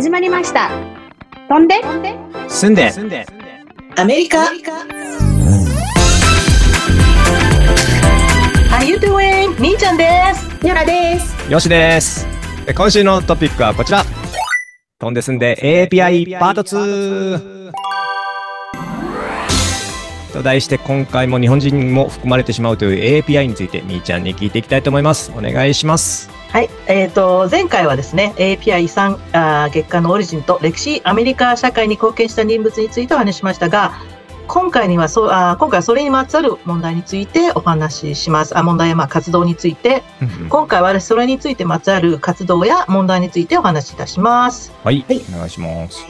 始まりました。飛んで、住んで、アメリカ？How you doing? みーちゃんです。ニョラです。よしです。え今週のトピックはこちら。飛んで住んで API パート2。と題して今回も日本人も含まれてしまうという API についてみーちゃんに聞いていきたいと思います。お願いします。はい。えっ、と、前回はですね、API 遺産あー月間のオリジンと歴史、アメリカ社会に貢献した人物についてお話ししましたが、今回にはそうあー今回はそれにまつわる問題についてお話しします。あ問題やまあ活動について、今回はそれについてまつわる活動や問題についてお話しいたします。はい、はいお願いします。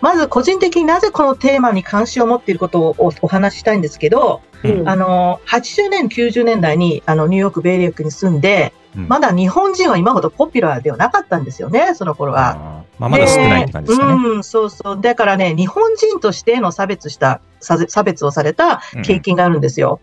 まず個人的になぜこのテーマに関心を持っていることをおお話ししたいんですけど、うんあの、80年、90年代にあのニューヨーク、ベイリークに住んで、うんまだ日本人は今ほどポピュラーではなかったんですよね、その頃は。まあ、まだ少ないって感じですかね。うん、そうそう。だからね、日本人としての差別した、差差別をされた経験があるんですよ。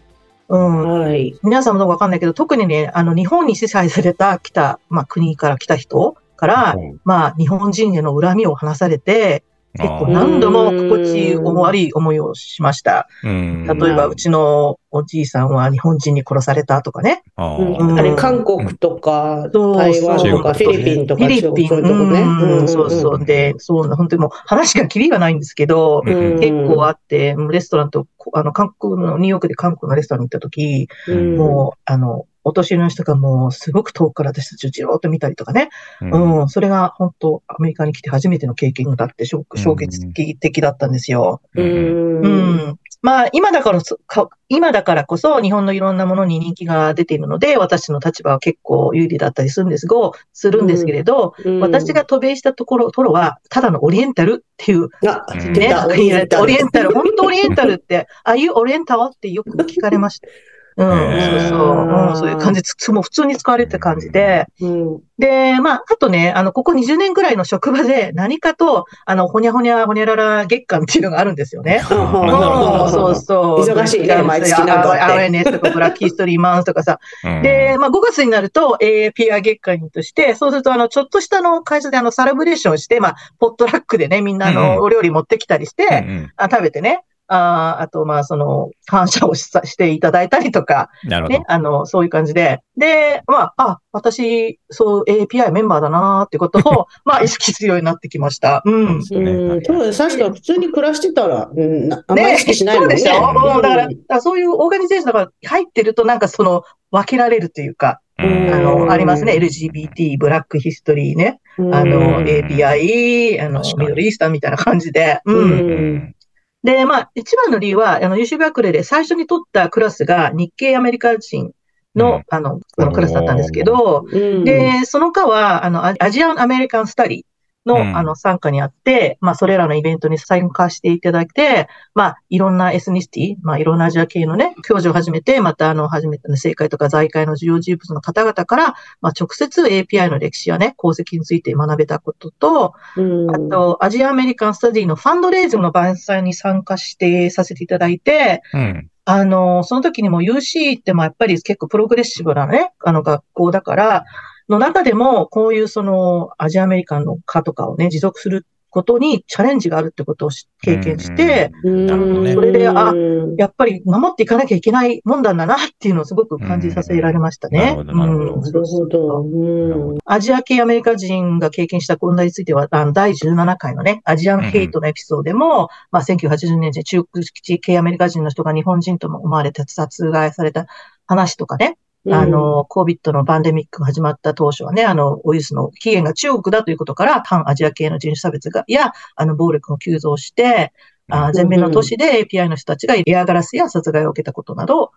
うん。はい。皆さんもどうかわかんないけど、特にね、あの、日本に支配された、来た、まあ、国から来た人から、うんまあ、日本人への恨みを話されて、結構何度も心地悪い思いをしました。うん。例えば、うちのおじいさんは日本人に殺されたとかね。あうん。ーあれ、韓国とか、台湾とか、フィリピンとか、フィリピン、そうそうそう。で、そうな、本当にもう話がキリがないんですけど、うん。結構あって、レストランと、こあの、韓国の、ニューヨークで韓国のレストランに行った時、うん。もう、あの、お年寄りの人がもう、すごく遠くから私たちをじろーっと見たりとかね。うんうん、それが本当、アメリカに来て初めての経験だって、衝うん衝撃的だったんですよ。う。うんん。まあ、今だからそか、今だからこそ日本のいろんなものに人気が出ているので、私の立場は結構有利だったりするんですが、するんですけれど、うん私が渡米したところ、トロは、ただのオリエンタルっていう、あ、うん出た、オリエンタル。オリエンタル、本当オリエンタルって、ああいうオリエンタルってよく聞かれました。うん、そうそう、うん、そういう感じ、つもう普通に使われてた感じで、うん。で、まあ、あとね、あの、ここ20年ぐらいの職場で何かと、あの、ほにゃほにゃほにゃらら月間っていうのがあるんですよね。そうそう。忙しいね毎月なんかあってアウェネスとか、ブラッキーストリーマンスとかさ。うん。で、まあ、5月になると API 月間として、そうすると、あの、ちょっとしたの会社であの、サラブレーションして、まあ、ポットラックでね、みんなの、お料理持ってきたりして、あ食べてね。ああと、まあ、その、感謝をしさしていただいたりとか、なるほどね、。あの、そういう感じで。で、まあ、あ、私、そう API メンバーだなーってことを、まあ、意識するようになってきました。うん。そうですよねうん、そうです。確かに普通に暮らしてたら、うん、なあんまり意識しないもんね。そうでしょ、うんだから、そういうオーガニゼーションが入ってると、なんかその、分けられるというか、うんあうんの、ありますね。LGBT、ブラックヒストリーね。あうの、ん API、あの、ミドルイースタンみたいな感じで。うんで、まあ、一番の理由は、あの、優秀学齢で最初に取ったクラスが日系アメリカ人の、うん。あの、クラスだったんですけど、うん、で、その科は、あの、アアジアンアメリカンスタディの、うん。あの、参加にあって、まあ、それらのイベントに参加していただいて、まあ、いろんなエスニシティ、まあ、いろんなアジア系のね、教授を始めて、また、あの、初めての政界とか財界の重要人物の方々から、まあ、直接 API の歴史やね、功績について学べたことと、うん、あと、アジアンアメリカンスタディのファンドレイズの晩餐に参加してさせていただいて、うん。あの、その時にも UC ってまあやっぱり結構プログレッシブなね、あの学校だから、の中でもこういうそのアジアアメリカンの科とかをね、持続することにチャレンジがあるってことをし経験して、うん、なるほどね。それであうん。やっぱり守っていかなきゃいけないもんだんだなっていうのをすごく感じさせられましたね。うん。なるほどアジア系アメリカ人が経験した問題については、あの第17回のね、アジアンヘイトのエピソードでも、まあ、1980年に中国系アメリカ人の人が日本人とも思われて殺害された話とかね、あ、の、COVID のパンデミックが始まった当初はね、あの、ウイルスの起源が中国だということから、反アジア系の人種差別が、や、あの、暴力が急増して、あ全米の都市で API の人たちがエアガラスや殺害を受けたことなど、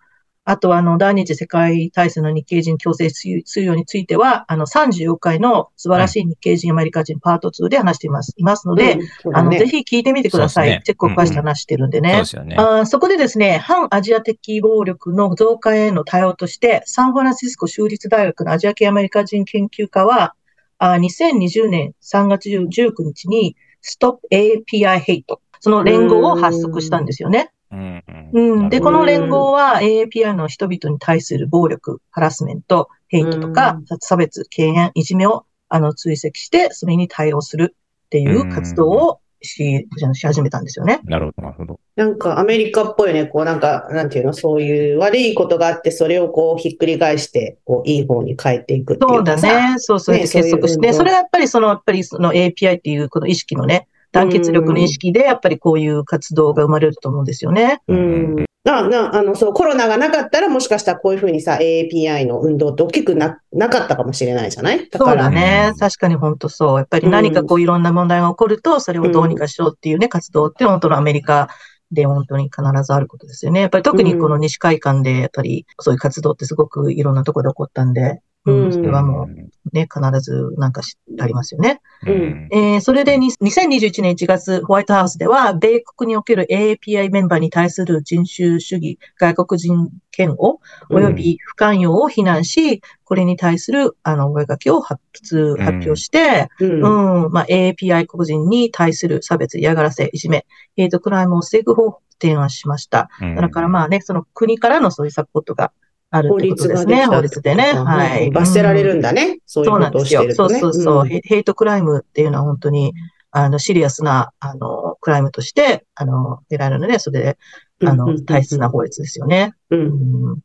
あと、あの、第二次世界大戦の日系人強制収容については、あの、34回の素晴らしい日系人アメリカ人パート2で話しています。いますので、あの、ぜひ聞いてみてください。結構詳しく話してるんでね。あーそこでですね、反アジア的暴力の増加への対応として、サンフランシスコ州立大学のアジア系アメリカ人研究家は、あー2020年3月19日に Stop API Hate その連合を発足したんですよね。うんうん、で、この連合は AAPI の人々に対する暴力、ハラスメント、ヘイトとか、差別、敬遠、いじめをあの追跡して、それに対応するっていう活動をし、し始めたんですよね。なるほど、なるほど。なんかアメリカっぽいね、こうなんか、なんていうの、そういう悪いことがあって、それをこうひっくり返して、こういい方に変えていくっていそううだ。ね。そうそう。ね結束して、そういう運動それはやっぱりその、やっぱりその API っていうこの意識のね、団結力の意識で、やっぱりこういう活動が生まれると思うんですよね。うん。な、な、あの、そう、コロナがなかったら、もしかしたらこういうふうにさ、API の運動って大きくな、なかったかもしれないじゃない？だそうから、だねうん。確かに本当そう。やっぱり何かこういろんな問題が起こると、それをどうにかしようっていうね、活動って本当のアメリカで本当に必ずあることですよね。やっぱり特にこの西海岸で、やっぱりそういう活動ってすごくいろんなところで起こったんで、それはもうね、必ずなん。かしありますよね。うん。えーそれでに2021年1月、ホワイトハウスでは、米国における AAPI メンバーに対する人種主義、外国人嫌悪、および不寛容を非難し、これに対する、あの、声掛けを発発発表して、うん。うん、まあ、AAPI 黒人に対する差別、嫌がらせ、いじめ、ヘイトクライムを防ぐ方法を提案しました。うん。だからまあね、その国からのそういうサポートがある法ってこと律ですね。法律でね。はい。罰せられるんだね。そういうそうことをなんですよ。そうしてるとね。そうそう、んヘヘイトクライムっていうのは本当に、あの、シリアスな、あの、クライムとして、あの、出られるので、それで、あの、大切な法律ですよね。う。うんん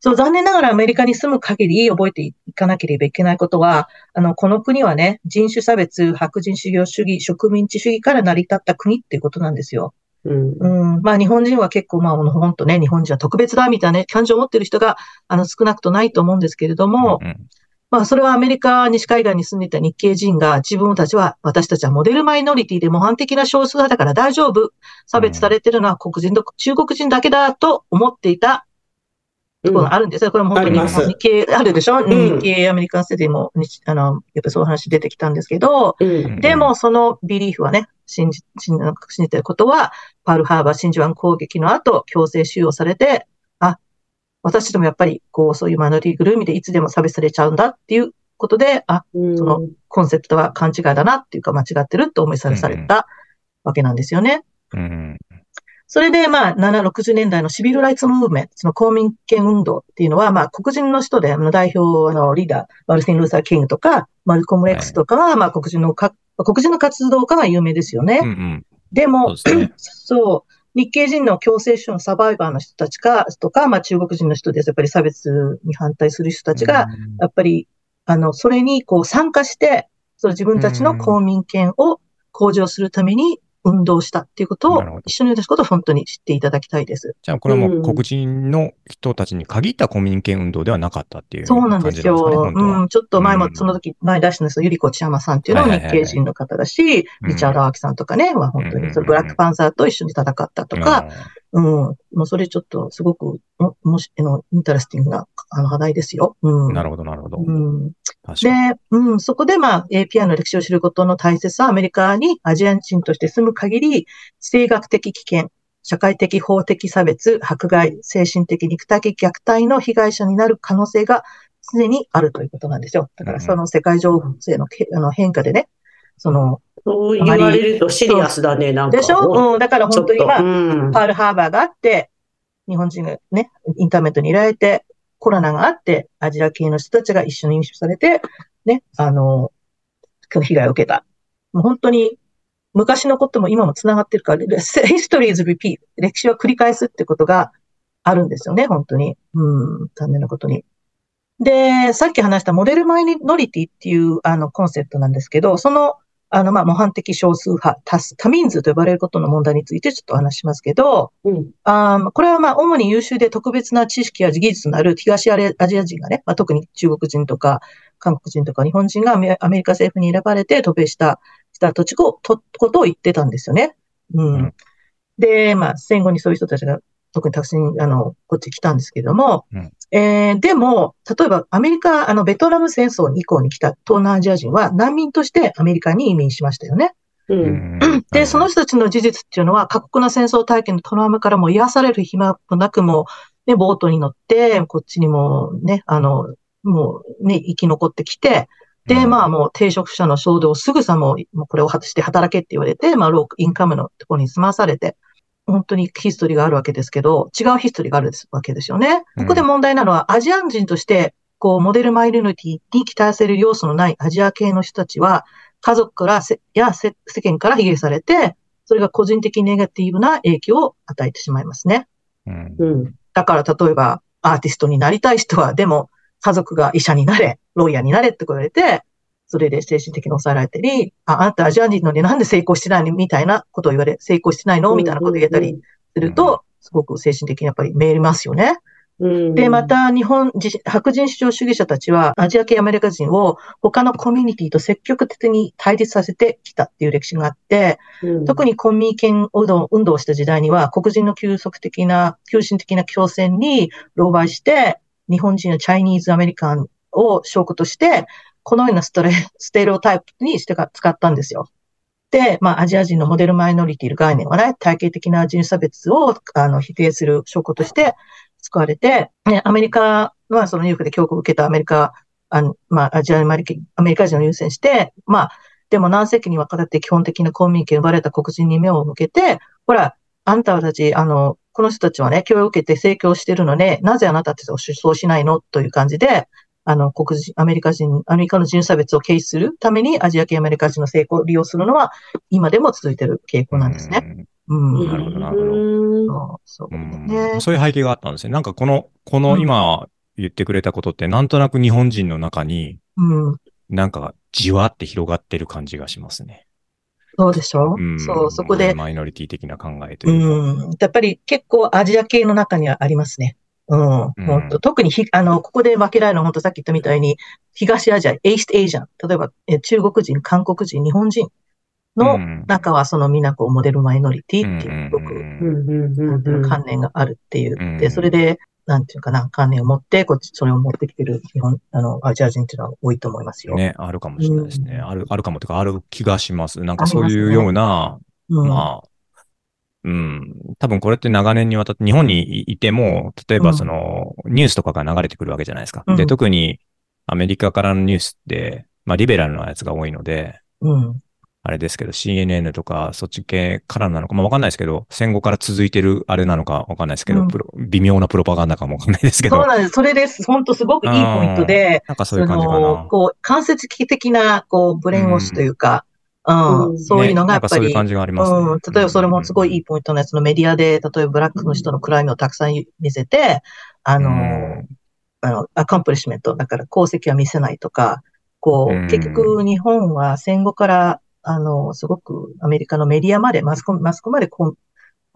そう、残念ながらアメリカに住む限り覚えていかなければいけないことは、あの、この国はね、人種差別、白人主義、植民地主義から成り立った国っていうことなんですよ。うん。うん、まあ日本人は結構まあ本当ね、日本人は特別だみたいなね、感情を持ってる人が、あの少なくとないと思うんですけれども、うんまあそれはアメリカ西海岸に住んでいた日系人が自分たちは、私たちはモデルマイノリティで模範的な少数派だから大丈夫。差別されてるのは黒人と中国人だけだと思っていたところがあるんですよ。これも本当に日系あるでしょ、ん日系アメリカンステディも、日あの、やっぱそういう話出てきたんですけど、うん。でも、そのビリーフはね、信じ、信じてることは、パールハーバー真珠湾攻撃の後、強制収容されて、あ、私たちもやっぱり、こう、そういうマイノリティグルーミでいつでも差別されちゃうんだっていうことで、あ、うん、そのコンセプトは勘違いだなっていうか間違ってるって思いされされたわけなんですよね。うんそれで、まあ、7、60年代のシビルライツムーブメント、その公民権運動っていうのは、まあ、黒人の人で、あの代表、あの、リーダー、マルティン・ルーサー・キングとか、マルコム・ X とかは、まあ、黒人のか、黒人の活動家が有名ですよね。うんうん。でも、そうね。そう、日系人の強制収容サバイバーの人たちか、とか、まあ中国人の人です。やっぱり差別に反対する人たちが、やっぱり、あの、それにこう参加して、その自分たちの公民権を向上するために運動したっていうことを一緒に出すことを本当に知っていただきたいです。じゃあ、これはもう黒人の人たちに限ったコミュニケ運動ではなかったっていうそうなん感ですよ。うん、ちょっと前もうん。その時、前出したんですよ。ユリ・コチヤマさんっていうのは日系人の方だし、うん。リチャード・アオキさんとかね、は本当に、ブラックパンサーと一緒に戦ったとか、うん。もうそれちょっとすごく、も、もし、あの、 interesting な、あの、話題ですよ。うん。なるほど、なるほど。うん。で、うん、そこでまあ、API の歴史を知ることの大切さはアメリカにアジア人として住む限り、地政学的危険、社会的法的差別、迫害、精神的肉体的虐待の被害者になる可能性が常にあるということなんですよ。だからその世界情勢のけあの変化でね、その、そう言われるとシリアスだね、なんか。でしょうん、だから本当にまパールハーバーがあって、日本人がね、インターネットにいられて、コロナがあって、アジア系の人たちが一緒に飲酒されて、ね、あの、被害を受けた。もう本当に、昔のことも今も繋がってるから、history is repeat. 歴史は繰り返すってことがあるんですよね、本当に。うん、残念なことに。で、さっき話したモデルマイノリティっていうあのコンセプトなんですけど、その、あの、まあ、模範的少数派、多数多民数と呼ばれることの問題についてちょっとお話しますけど、うんあーこれはまあ、主に優秀で特別な知識や技術のある東アジア人がね、まあ、特に中国人とか韓国人とか日本人がアメアメリカ政府に選ばれて渡米した、した土地を、と、ことを言ってたんですよね。うん。うんで、まあ、戦後にそういう人たちが特にたくさん、あの、こっち来たんですけども、うん。えーでも、例えばアメリカ、あの、ベトナム戦争以降に来た東南アジア人は難民としてアメリカに移民しましたよね。う。うん。ん。で、その人たちの事実っていうのは、過酷な戦争体験のトラウマからも癒される暇もなくも、ね、ボートに乗って、こっちにもね、あの、もうね、生き残ってきて、で、まあもう定職者の衝動をすぐさもう、もうこれを果たして働けって言われて、まあロークインカムのところに済まされて、本当にヒストリーがあるわけですけど、違うヒストリーがあるわけですよね。うんここで問題なのは、アジア人として、こう、モデルマイノリティに期待される要素のないアジア系の人たちは、家族からせや世世間から卑下されて、それが個人的にネガティブな影響を与えてしまいますね。うんうん。だから例えばアーティストになりたい人は、でも家族が医者になれ、ロイヤーになれって言われて、それで精神的に抑えられたり、あ、あんたアジア人のになんで成功してないの？みたいなことを言われ、成功してないの？みたいなことを言えたりすると、すごく精神的にやっぱりメーりますよね。うん。で、また日本人、白人至上主義者たちはアジア系アメリカ人を他のコミュニティと積極的に対立させてきたっていう歴史があって、うん、特にコミケン運動運動をした時代には黒人の急速的な、急進的な強制に狼狽して、日本人やチャイニーズアメリカンを証拠として、このようなストレステレオタイプにしてか使ったんですよ。で、まあ、アジア人のモデルマイノリティの概念はね、体系的な人種差別をあの否定する証拠として使われて、ね、アメリカはそのニューヨークで教育を受けたアメリカ、あのまあ、アジアアメリカアメリカ人を優先して、まあ、でも何世紀にわたって基本的な公民権を奪われた黒人に目を向けて、ほら、あんたたち、あの、この人たちはね、教育を受けて成長してるので、なぜあなたたちを出走しないの？という感じで、あの、黒人、アメリカ人、アメリカの人種差別を軽視するためにアジア系アメリカ人の成功を利用するのは、今でも続いている傾向なんですね。うん。うんなるほどなるほどそう、そううんね。そういう背景があったんですね。なんかこの、この今言ってくれたことって、なんとなく日本人の中に、うん。なんかじわって広がってる感じがしますね。そうでしょ、うんそう、そこで、マイノリティ的な考えというか。うん。やっぱり結構アジア系の中にはありますね。うん。うん特にひ、あの、ここで分けられるのは本当さっき言ったみたいに、東アジア、エイストエイジャン、例えばえ中国人、韓国人、日本人のうん中はそのみんなこうモデルマイノリティっていう、すごく、うんうんうんうん観念があるっていう。うんで、それで、なんていうかな、観念を持って、こっち、それを持ってきてる日本、あの、アジア人っていうのは多いと思いますよ。ね、あるかもしれないですね。うんある、あるかもというか、ある気がします。なんかそういうような、うん。まあ、うん、多分これって長年にわたって日本にいても、例えばその、ニュースとかが流れてくるわけじゃないですか。うんで、特にアメリカからのニュースって、まあリベラルなやつが多いので、うん。あれですけど、CNN とかそっち系からなのか、まあわかんないですけど、戦後から続いてるあれなのかわかんないですけど、うん微妙なプロパガンダかもわかんないですけど、そうなんです。それです。本当すごくいいポイントで、なんかそういう感じかな。こう、間接的な、こう、 brainwash というか、うん、うん。そういうのがやっぱり、ねそういう感じがありますね。うん、例えばそれもすごいいいポイントのやつのメディアで、例えば black の人の crime をたくさん見せて、あの、うん。あの、 accomplishment、だから功績は見せないとか、こう結局日本は戦後から、あの、すごくアメリカのメディアまで、マスコミ、マスコミまでコン、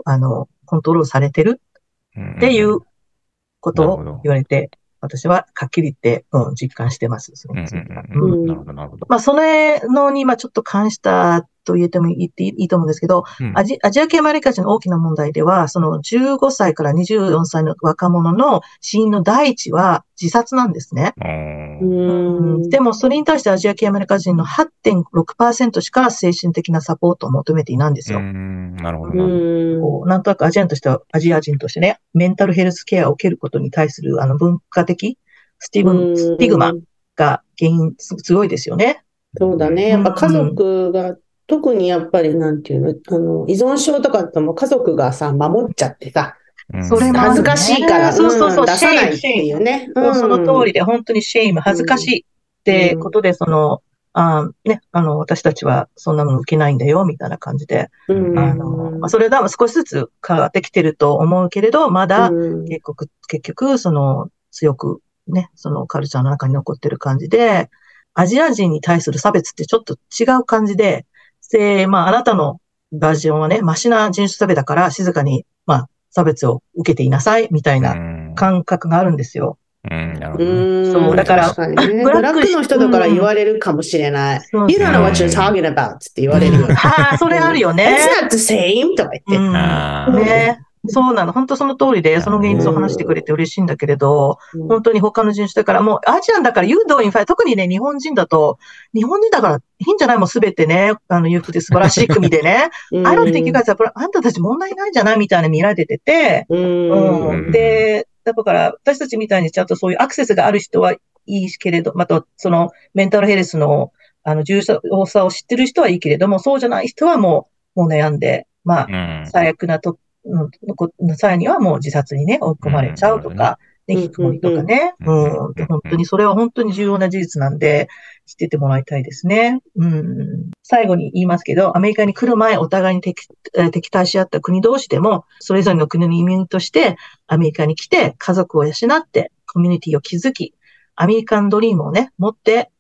あの、コントロールされてるっっていうことを言われて、私ははっきり言って、うん、実感してます。それについてはうんうんうんうんなるほど、なるほど。まあ、それのに、まあ、ちょっと関したと言ってもいいっていいと思うんですけど、うんアジアジア系アメリカ人の大きな問題では、その15歳から24歳の若者の死因の第一は自殺なんですね。うんでも、それに対してアジア系アメリカ人の8.6%しか精神的なサポートを求めていないんですよ。うんなるほど、うな。んとなくアジアンとしては、アジア人としてね、メンタルヘルスケアを受けることに対するあの文化的スティグスティグマが原因す強いですよね。そうだね。やっぱ家族が、特にやっぱりなんていうの、あの、依存症とかだともう家族がさ、守っちゃってさ、うんそれも恥ずかしいから、そうそうそう。うん。出さないっ shame いうね。もうその通り。りで、本当に shame、恥ずかしいってことで、その、あね、あの、私たちはそんなもの受けないんだよ、みたいな感じで、うん。あの、まあ、それが少しずつ変わってきてると思うけれど、まだ、うん。結局、結局、その、強くね、そのカルチャーの中に残ってる感じで、アジア人に対する差別ってちょっと違う感じで、で、まあ、あなたのバージョンはね、マシな人種差別だから、静かに、まあ、差別を受けていなさい、みたいなうん感覚があるんですよ。うん、なるほどね。うんそうだから確かにねブラックの人とから言われるかもしれない。そう You don't know what you're talking about って言われるよ。ああ、それあるよね。It's not the same とか言って。ね。そうなの。本当その通りで、その現実を話してくれて嬉しいんだけれど、本当に他の人種だから、もう Asian だから、ユードインファイ、特にね、日本人だと、日本人だからいいんじゃない？もうすべてね、あの、裕福で素晴らしい組でね。うん。I don't think you guys are, あんたたち問題ないんじゃない？みたいな見られてて、うん。うん。で、だから、私たちみたいにちゃんとそういうアクセスがある人はいいけれど、また、その、メンタルヘルスの、あの、重要さを知ってる人はいいけれども、そうじゃない人はもう、もう悩んで、まあ、うん。最悪なと、のこ際にはもう自殺にね、追い込まれちゃうとうんか、ね、引きこもりとかね。ううん本当にそれは本当に重要な事実なんで、知っててもらいたいですね。うん。最後に言いますけど、アメリカに来る前、お互いに敵えー敵対し合った国同士でも、それぞれの国の移民として、アメリカに来て、家族を養って、コミュニティを築き、アメリカンドリームをね、持って、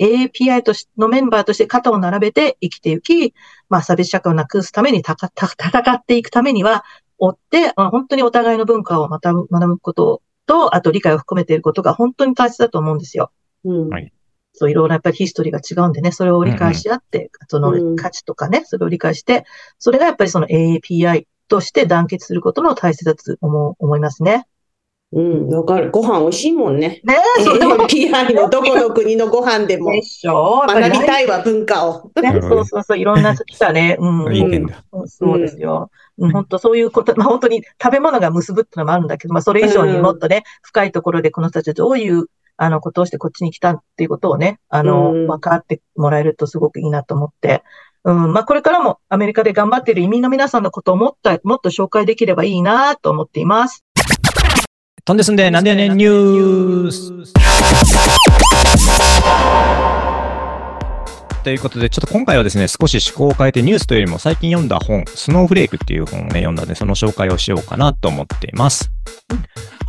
AAPI としのメンバーとして肩を並べて生きていき、まあ、差別社会をなくすためにたかた 戦っていくためには、追って、まあ本当にお互いの文化をまた学ぶことと、あと理解を含めていることが本当に大切だと思うんですよ。うんはいそう、いろんなやっぱりヒストリーが違うんでね、それを理解し合って、そうんの価値とかね、それを理解して、それがやっぱりその AAPI として団結することの大切だと思う思いますね。うん、わかる。ご飯美味しいもんね。ねえ、そうでも API のどこの国のご飯でもでしょ？学びたいわ、文化を。ね、そうそうそう、いろんな来たね。うん。いいそうですよ。うん、本当そういうこと、まあ本当に食べ物が結ぶってのもあるんだけど、まあそれ以上にもっとね、深いところでこの人たちはどういう、あの、ことをしてこっちに来たっていうことをね、あの、うん分かってもらえるとすごくいいなと思って、うん、まあこれからもアメリカで頑張っている移民の皆さんのことをもっと、もっと紹介できればいいなと思っています。飛んで住んで、なんでやねんニュース。ということで、ちょっと今回はですね、少し趣向を変えてニュースというよりも最近読んだ本、スノーフレークっていう本をね、読んだんで、その紹介をしようかなと思っています。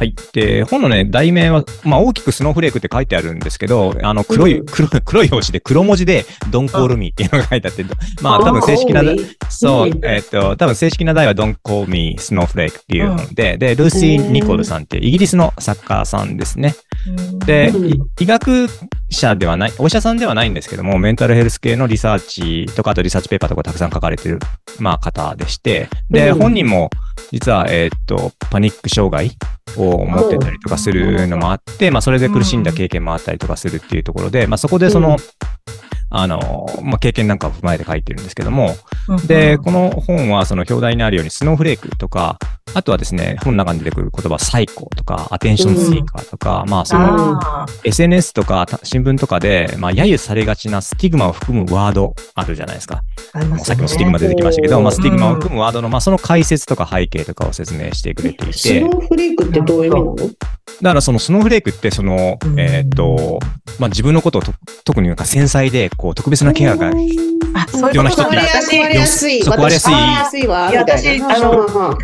はい。で、本のね、題名は、まあ大きくスノーフレークって書いてあるんですけど、あの、黒い、うん。黒い、黒い表紙で黒文字で、ドンコールミーっていうのが書いてあって、まあ多分正式な、そうう、んえっ、と、多分正式な題は Don't Call Me Snowflake っていう本で、で、ルーシー・ニコルさんっていうイギリスの作家さんですね。で、医学者ではない、お医者さんではないんですけども、メンタルヘルス系のリサーチとか、あとリサーチペーパーとかたくさん書かれてる、まあ、方でして、で、うん。本人も、実は、えーっと、パニック障害を持ってたりとかするのもあって、まあ、それで苦しんだ経験もあったりとかするっていうところで、まあ、そこでその、うん。あの、まあ、経験なんかを踏まえて書いてるんですけども、うん。で、この本はその表題にあるようにスノーフレークとか、あとはですね、本の中に出てくる言葉サイコとか、 attention seeker とか、まあその SNS とかた新聞とかで、まあ揶揄されがちなスティグマを含むワードあるじゃないですか。あね。さっきもスティグマ出てきましたけど、うんまあスティグマを含むワードの、まあその解説とか背景とかを説明してくれていスて、だ snowflake ってどういう意味なの？からその snowflake ってそのう、ん。えーっと、まあ自分のことをと特になんか繊細で、こう特別なケアがあ、そういうこと必要な人ってなんだ。壊れやすい、そう壊れやすい。私壊れやすいわ、いや。私あのは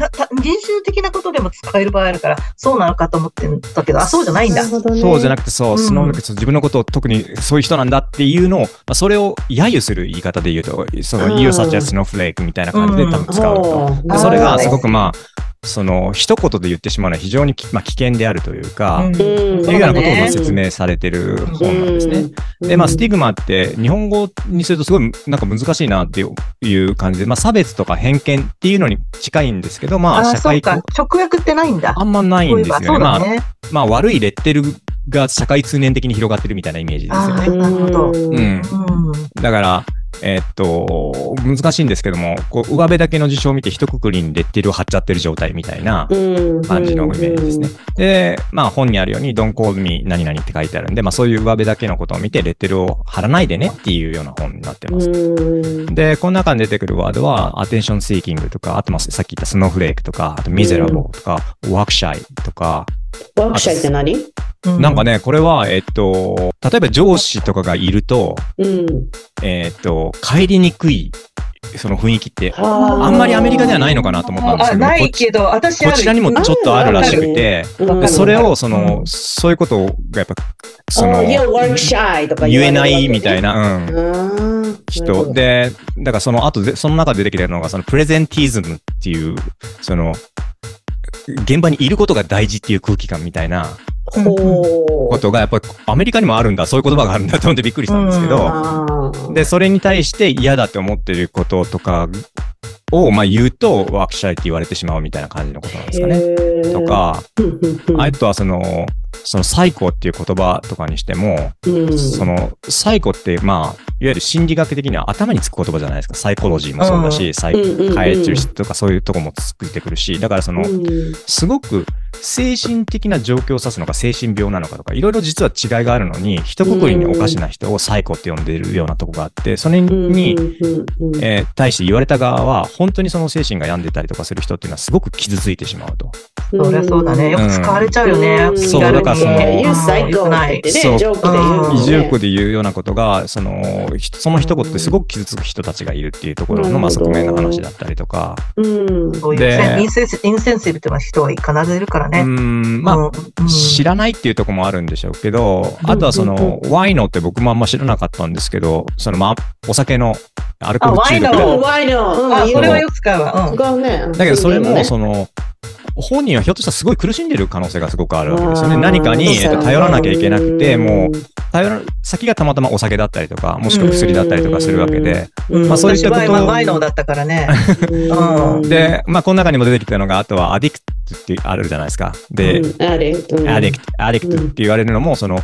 ははかた人種的なことでも使える場合あるから、そうなのかと思ってたけど、あ、そうじゃないんだ。ね。そうじゃなくて、そう、うん。スノーフレーク自分のことを特にそういう人なんだっていうのを、まあ、それを揶揄する言い方で言うと、その、うん。You such a snowflake みたいな感じで多分使うと。ほうでそれがすごく、くまあ、その、一言で言ってしまうのは非常にき、まあ、危険であるというか、うんいうようなことを説明されてる本なんですね。で、まあ、スティグマって日本語にするとすごいなんか難しいなっていう感じで、まあ、差別とか偏見っていうのに近いんですけど、まあ、あ、社会そうか。直訳ってないんだ。あんまないんですよね。そういえばまあ。まあ悪いレッテルが社会通念的に広がってるみたいなイメージですよね。あなるほどうん。うん。だから、えーっと、難しいんですけども、こう、上辺だけの事象を見て一括りにレッテルを貼っちゃってる状態みたいな感じのイメージですね。で、まあ本にあるように、Don't call me 何々って書いてあるんで、まあそういう上辺だけのことを見てレッテルを貼らないでねっていうような本になってます。うん。で、この中に出てくるワードは、アテンションシーキングとか、あとまあさっき言ったスノーフレークとか、あとミゼラボとか、ワークシャイとか、ワークシャイって何？うなんかね、これは、えっと、例えば上司とかがいると、うん。えっと、帰りにくい、その雰囲気って、ああんまりアメリカではないのかなと思ったんですあ、けど、ないこっちけど、私。こちらにもちょっとあるらしくて、うんでそれを、そうんの、そういうことがやっぱ、そあの、言えないみたいなな、うん。人。で、だからその後で、その中で出てきてるのが、そのプレゼンティズムっていう、その、現場にいることが大事っていう空気感みたいな。ことが、やっぱりアメリカにもあるんだ、そういう言葉があるんだと思ってびっくりしたんですけど、で、それに対して嫌だって思ってることとかを、まあ言うと、ワークシャイって言われてしまうみたいな感じのことなんですかね。とか、あとはその、そのサイコっていう言葉とかにしても、うん。そのサイコって、まあ、いわゆる心理学的には頭につく言葉じゃないですか。サイコロジーもそうだし、サイうんうんうん。カエチュリストとかそういうとこもついてくるし、だからその、うん。すごく精神的な状況を指すのか精神病なのかとか、いろいろ実は違いがあるのに、一括りにおかしな人をサイコって呼んでいるようなとこがあって、それに、えー対して言われた側は、本当にその精神が病んでたりとかする人っていうのはすごく傷ついてしまうと。そりゃそうだね。よく使われちゃうよね。うんそうだからそのユース最高って言ってね、そうジョークで言うもんね。異常句で言うようなことが、その、ひその一言ってすごく傷つく人たちがいるっていうところの、まあ、側面の話だったりとか、うん。そういうでインセンシインセンシブって人は必ずいるからうね。ん、まあ、うん知らないっていうところもあるんでしょうけど、あとはその、ワイノって僕もあんま知らなかったんですけど、その、まあ、お酒のアルコール中毒あワイノうん、ワイの。うん、あ、それはよく使うわ。うん。使うね。だけどそれも、ねその、本人はひょっとしたらすごい苦しんでる可能性がすごくあるわけですよね。何かに、えっと、頼らなきゃいけなくて、うん。もう、頼ら、先がたまたまお酒だったりとか、もしくは薬だったりとかするわけで、うん。まあそういったこと。を私ワイワイノーだったからね。うん。で、まあ、この中にも出てきたのが、あとはアディクトってあるじゃないですか。で、アディクト、アディクトって言われるのも、その、ほ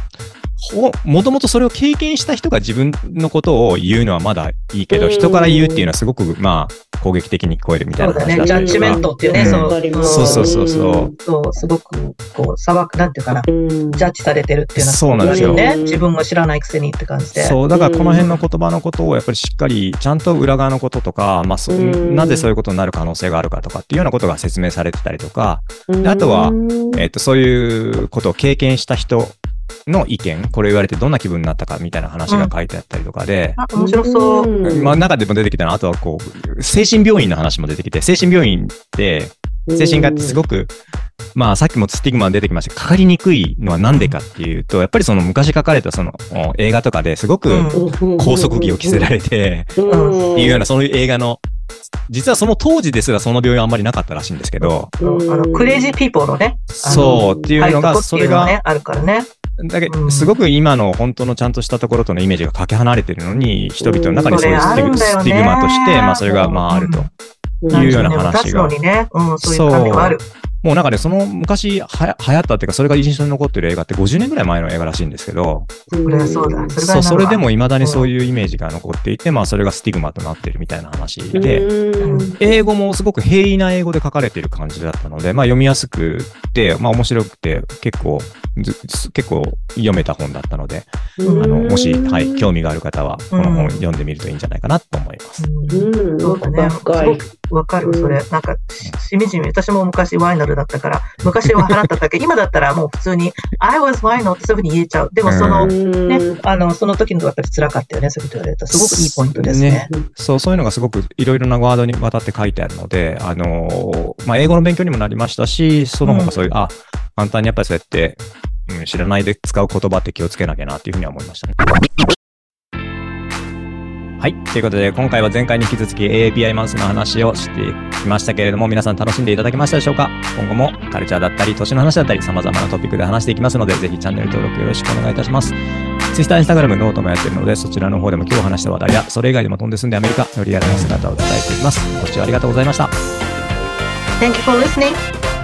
もともとそれを経験した人が自分のことを言うのはまだいいけど、うん人から言うっていうのはすごく、まあ、攻撃的に聞こえるみたいな。話だったりとジャッジメンか。トっていうね、うんそうそうそうそうそう。そう、すごく、こう、裁く、なんていうかな、うんジャッジされてるっていうのはそうなんですよね。自分が知らないくせにって感じで。そう、だからこの辺の言葉のことをやっぱりしっかり、ちゃんと裏側のこととか、まあ、そうんなぜそういうことになる可能性があるかとかっていうようなことが説明されてたりとか、であとはうんえっと、そういうことを経験した人の意見、これ言われてどんな気分になったかみたいな話が書いてあったりとかで、あ、面白そう。うん。まあ中でも出てきたのは、あとはこう、精神病院の話も出てきて、精神病院って、精神科ってすごく、まあさっきもスティグマ出てきましたかかりにくいのはなんでかっていうと、やっぱりその昔書かれたそのお映画とかですごくうん。拘束着を着せられて、うん。っていうようなそういう映画の、実はその当時ですらその病院はあんまりなかったらしいんですけど、あの、 crazy people のね、そうっていうのが、それがね、、あるからね。だけうん。すごく今の本当のちゃんとしたところとのイメージがかけ離れてるのに、人々の中にそういうスティグ,、ィグマとして、まあそれがまああると。いうような話が。そう。もうなんかね、その昔はや流行ったっていうか、それが印象に残ってる映画って50年ぐらい前の映画らしいんですけど、そうだ。そそれでも未だにそうういうイメージが残っていて、まあそれがスティグマとなってるみたいな話で、うん。英語もすごく平易な英語で書かれている感じだったので、まあ読みやすくて、まあ面白くて、結構、ず結構読めた本だったので、うんあの、もし、はい、興味がある方は、この本読んでみるといいんじゃないかなと思います。うんそうだね。す深いごくわかる、それ。なんか、ししみじみ、私も昔ワイナルだったから、昔は払っただけ、今だったらもう普通に、I was ワイノってそういうふうに言えちゃう。でもその、うんね、あの、その時のやっぱり辛かったよね、そういうこと言われた。すごくいいポイントですね。そう、そういうのがすごくいろいろなワードにわたって書いてあるので、あのーまあ、英語の勉強にもなりましたし、その他そういう、あ、簡単にやっぱりそうやって、うん、知らないで使う言葉って気をつけなきゃなっていうふうには思いましたね。はい。ということで、今回は前回に引き続き AAPI マウスの話をしてきましたけれども、皆さん楽しんでいただけましたでしょうか？今後もカルチャーだったり、年の話だったり、様々なトピックで話していきますので、ぜひチャンネル登録よろしくお願いいたします。Twitter、Instagram、 note もやってるので、そちらの方でも今日話した話題や、それ以外でも飛んで住んでアメリカのリアルな姿を伝えていきます。ご視聴ありがとうございました。Thank you for listening.